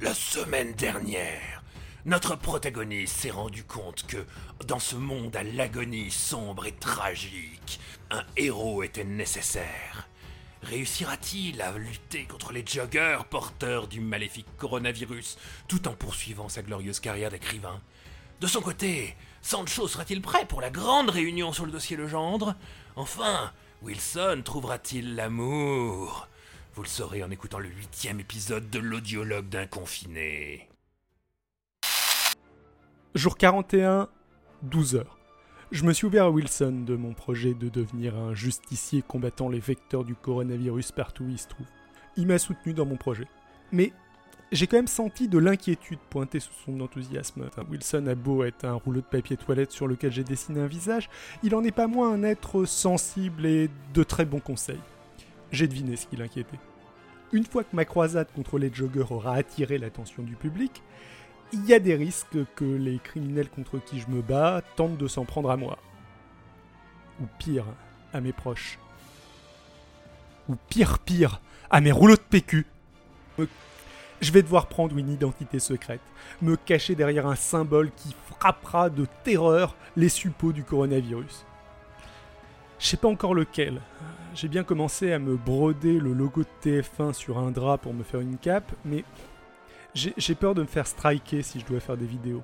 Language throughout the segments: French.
La semaine dernière, notre protagoniste s'est rendu compte que, dans ce monde à l'agonie sombre et tragique, un héros était nécessaire. Réussira-t-il à lutter contre les joggers porteurs du maléfique coronavirus tout en poursuivant sa glorieuse carrière d'écrivain? De son côté, Sancho sera-t-il prêt pour la grande réunion sur le dossier Legendre? Enfin, Wilson trouvera-t-il l'amour Vous le saurez en écoutant le huitième épisode de l'audiologue d'un confiné. Jour 41, 12 heures. Je me suis ouvert à Wilson de mon projet de devenir un justicier combattant les vecteurs du coronavirus partout où il se trouve. Il m'a soutenu dans mon projet. Mais j'ai quand même senti de l'inquiétude pointer sous son enthousiasme. Wilson a beau être un rouleau de papier toilette sur lequel j'ai dessiné un visage, il en est pas moins un être sensible et de très bons conseils. J'ai deviné ce qui l'inquiétait. Une fois que ma croisade contre les joggers aura attiré l'attention du public, il y a des risques que les criminels contre qui je me bats tentent de s'en prendre à moi. Ou pire, à mes proches. Ou pire pire, à mes rouleaux de PQ. Je vais devoir prendre une identité secrète, me cacher derrière un symbole qui frappera de terreur les suppôts du coronavirus. Je sais pas encore lequel. J'ai bien commencé à me broder le logo de TF1 sur un drap pour me faire une cape, mais j'ai peur de me faire striker si je dois faire des vidéos.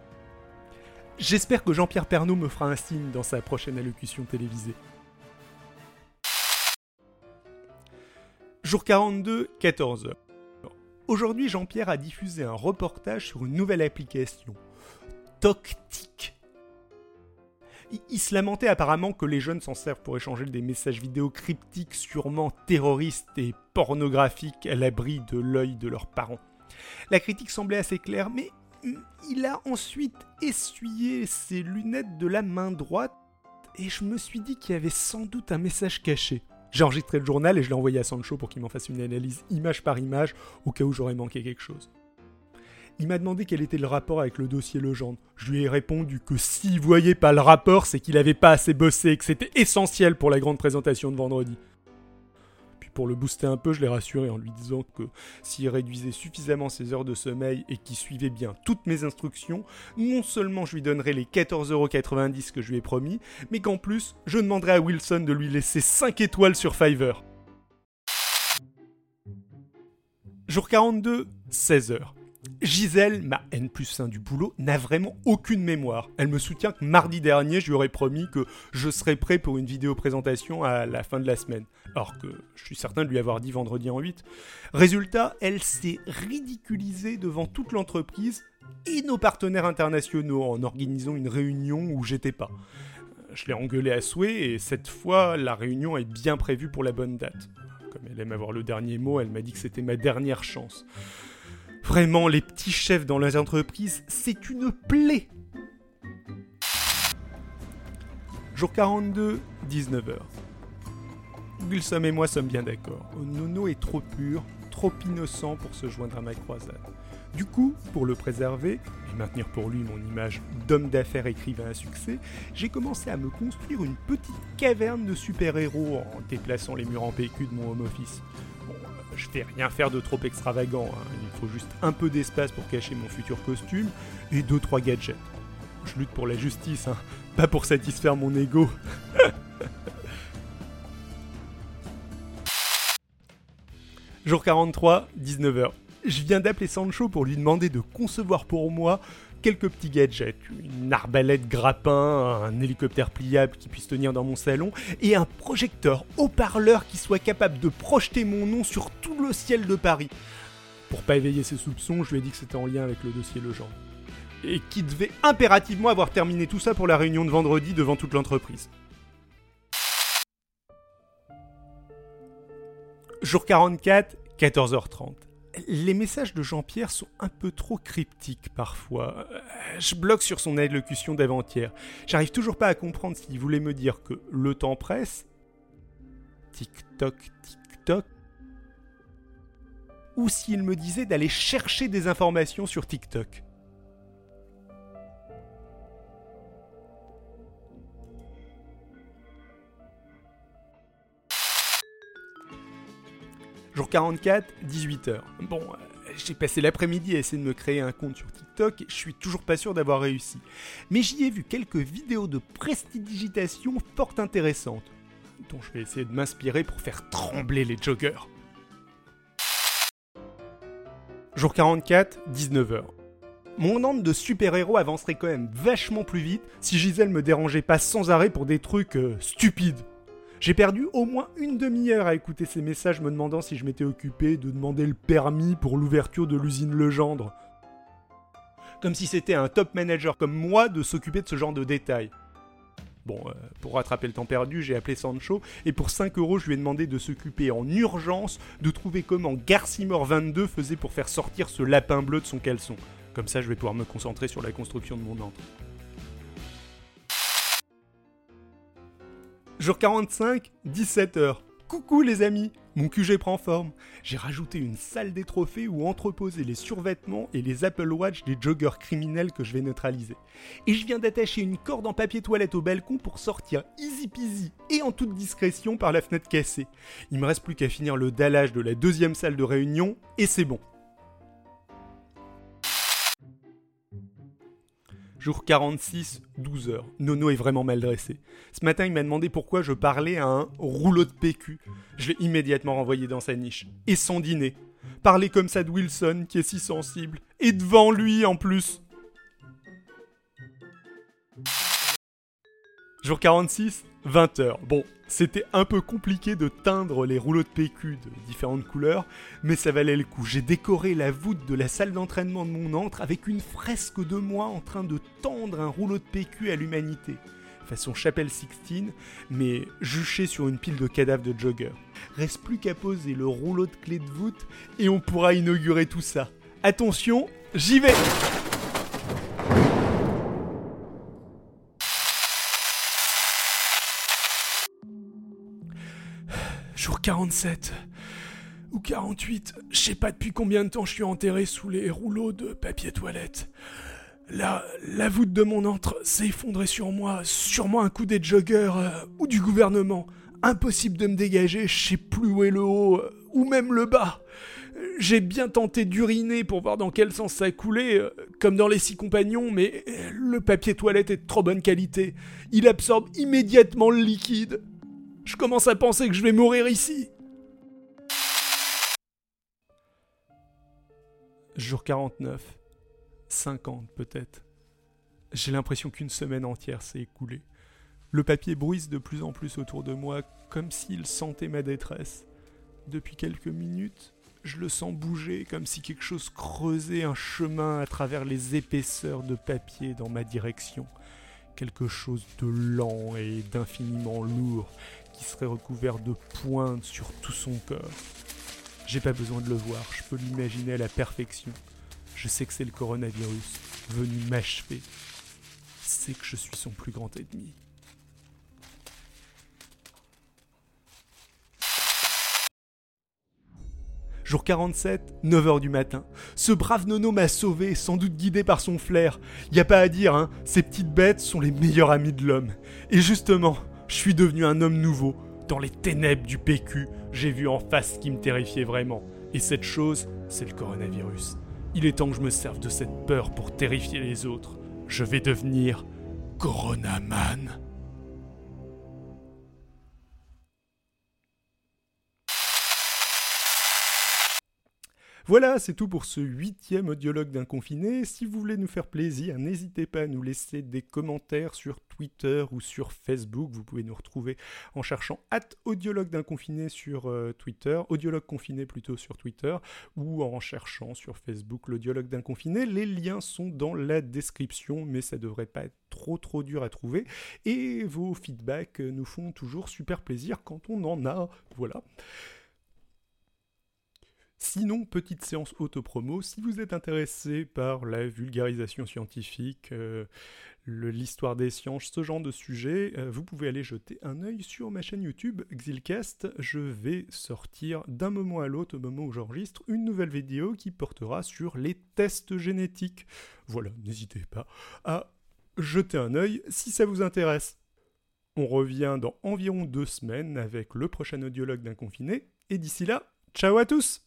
J'espère que Jean-Pierre Pernaud me fera un signe dans sa prochaine allocution télévisée. Jour 42, 14h. Aujourd'hui, Jean-Pierre a diffusé un reportage sur une nouvelle application, Toctic. Il se lamentait apparemment que les jeunes s'en servent pour échanger des messages vidéo cryptiques sûrement terroristes et pornographiques à l'abri de l'œil de leurs parents. La critique semblait assez claire, mais il a ensuite essuyé ses lunettes de la main droite et je me suis dit qu'il y avait sans doute un message caché. J'ai enregistré le journal et je l'ai envoyé à Sancho pour qu'il m'en fasse une analyse image par image au cas où j'aurais manqué quelque chose. Il m'a demandé quel était le rapport avec le dossier Legendre. Je lui ai répondu que s'il voyait pas le rapport, c'est qu'il avait pas assez bossé et que c'était essentiel pour la grande présentation de vendredi pour le booster un peu, je l'ai rassuré en lui disant que s'il réduisait suffisamment ses heures de sommeil et qu'il suivait bien toutes mes instructions, non seulement je lui donnerais les 14,90€ que je lui ai promis, mais qu'en plus, je demanderais à Wilson de lui laisser 5 étoiles sur Fiverr. Jour 42, 16h. Gisèle, ma N plus 1 du boulot, n'a vraiment aucune mémoire. Elle me soutient que mardi dernier, je lui aurais promis que je serais prêt pour une vidéo présentation à la fin de la semaine. Alors que je suis certain de lui avoir dit vendredi en 8. Résultat, elle s'est ridiculisée devant toute l'entreprise et nos partenaires internationaux en organisant une réunion où j'étais pas. Je l'ai engueulé à souhait et cette fois, la réunion est bien prévue pour la bonne date. Comme elle aime avoir le dernier mot, elle m'a dit que c'était ma dernière chance. Vraiment, les petits chefs dans les entreprises, c'est une plaie. Jour 42, 19h. Wilson et moi sommes bien d'accord. Nono est trop pur, trop innocent pour se joindre à ma croisade. Du coup, pour le préserver et maintenir pour lui mon image d'homme d'affaires écrivain à succès, j'ai commencé à me construire une petite caverne de super-héros en déplaçant les murs en PQ de mon home office je vais rien faire de trop extravagant. Hein. Il faut juste un peu d'espace pour cacher mon futur costume et deux trois gadgets. Je lutte pour la justice, hein. pas pour satisfaire mon ego. Jour 43, 19h. Je viens d'appeler Sancho pour lui demander de concevoir pour moi quelques petits gadgets, une arbalète grappin, un hélicoptère pliable qui puisse tenir dans mon salon, et un projecteur haut-parleur qui soit capable de projeter mon nom sur tout le ciel de Paris. Pour pas éveiller ses soupçons, je lui ai dit que c'était en lien avec le dossier Legend. Et qui devait impérativement avoir terminé tout ça pour la réunion de vendredi devant toute l'entreprise. Jour 44, 14h30 les messages de Jean-Pierre sont un peu trop cryptiques parfois. Je bloque sur son allocution d'avant-hier. J'arrive toujours pas à comprendre s'il voulait me dire que le temps presse. Tic-toc, tic-toc. Ou s'il me disait d'aller chercher des informations sur TikTok. Jour 44, 18h. Bon, euh, j'ai passé l'après-midi à essayer de me créer un compte sur TikTok je suis toujours pas sûr d'avoir réussi. Mais j'y ai vu quelques vidéos de prestidigitation fort intéressantes, dont je vais essayer de m'inspirer pour faire trembler les joggers. Jour 44, 19h. Mon ordre de super-héros avancerait quand même vachement plus vite si Gisèle me dérangeait pas sans arrêt pour des trucs euh, stupides. J'ai perdu au moins une demi-heure à écouter ces messages me demandant si je m'étais occupé de demander le permis pour l'ouverture de l'usine Legendre. Comme si c'était un top manager comme moi de s'occuper de ce genre de détails. Bon, euh, pour rattraper le temps perdu, j'ai appelé Sancho et pour 5 euros, je lui ai demandé de s'occuper en urgence de trouver comment Garcimore 22 faisait pour faire sortir ce lapin bleu de son caleçon. Comme ça, je vais pouvoir me concentrer sur la construction de mon antre. Jour 45, 17h. Coucou les amis, mon QG prend forme. J'ai rajouté une salle des trophées où entreposer les survêtements et les Apple Watch des joggers criminels que je vais neutraliser. Et je viens d'attacher une corde en papier toilette au balcon pour sortir easy peasy et en toute discrétion par la fenêtre cassée. Il me reste plus qu'à finir le dallage de la deuxième salle de réunion et c'est bon. Jour 46, 12 heures. Nono est vraiment mal dressé. Ce matin, il m'a demandé pourquoi je parlais à un rouleau de PQ. Je l'ai immédiatement renvoyé dans sa niche. Et son dîner. Parler comme ça de Wilson, qui est si sensible. Et devant lui, en plus. Jour 46, 20h. Bon, c'était un peu compliqué de teindre les rouleaux de PQ de différentes couleurs, mais ça valait le coup. J'ai décoré la voûte de la salle d'entraînement de mon antre avec une fresque de moi en train de tendre un rouleau de PQ à l'humanité. Façon chapelle Sixtine, mais juché sur une pile de cadavres de joggers. Reste plus qu'à poser le rouleau de clé de voûte et on pourra inaugurer tout ça. Attention, j'y vais! Jour 47 ou 48, je sais pas depuis combien de temps je suis enterré sous les rouleaux de papier toilette. La, la voûte de mon antre s'est effondrée sur moi, sûrement un coup des joggers euh, ou du gouvernement. Impossible de me dégager, je sais plus où est le haut euh, ou même le bas. J'ai bien tenté d'uriner pour voir dans quel sens ça coulait, euh, comme dans les six compagnons, mais le papier toilette est de trop bonne qualité. Il absorbe immédiatement le liquide. Je commence à penser que je vais mourir ici. Jour 49. 50 peut-être. J'ai l'impression qu'une semaine entière s'est écoulée. Le papier bruise de plus en plus autour de moi, comme s'il sentait ma détresse. Depuis quelques minutes, je le sens bouger, comme si quelque chose creusait un chemin à travers les épaisseurs de papier dans ma direction. Quelque chose de lent et d'infiniment lourd, qui serait recouvert de pointes sur tout son corps. J'ai pas besoin de le voir, je peux l'imaginer à la perfection. Je sais que c'est le coronavirus, venu m'achever. C'est que je suis son plus grand ennemi. Jour 47, 9h du matin. Ce brave nono m'a sauvé, sans doute guidé par son flair. Y a pas à dire, hein, ces petites bêtes sont les meilleurs amis de l'homme. Et justement, je suis devenu un homme nouveau. Dans les ténèbres du PQ, j'ai vu en face ce qui me terrifiait vraiment. Et cette chose, c'est le coronavirus. Il est temps que je me serve de cette peur pour terrifier les autres. Je vais devenir Coronaman. Voilà, c'est tout pour ce huitième audiologue d'un confiné. Si vous voulez nous faire plaisir, n'hésitez pas à nous laisser des commentaires sur Twitter ou sur Facebook. Vous pouvez nous retrouver en cherchant at audiologue d'un confiné sur euh, Twitter, audiologue confiné plutôt sur Twitter, ou en cherchant sur Facebook l'audiologue d'un confiné. Les liens sont dans la description, mais ça devrait pas être trop trop dur à trouver. Et vos feedbacks nous font toujours super plaisir quand on en a. Voilà. Sinon, petite séance auto-promo, si vous êtes intéressé par la vulgarisation scientifique, euh, l'histoire des sciences, ce genre de sujet, euh, vous pouvez aller jeter un œil sur ma chaîne YouTube Xilcast. Je vais sortir d'un moment à l'autre, au moment où j'enregistre, une nouvelle vidéo qui portera sur les tests génétiques. Voilà, n'hésitez pas à jeter un œil si ça vous intéresse. On revient dans environ deux semaines avec le prochain audiologue d'un confiné, et d'ici là, Ciao à tous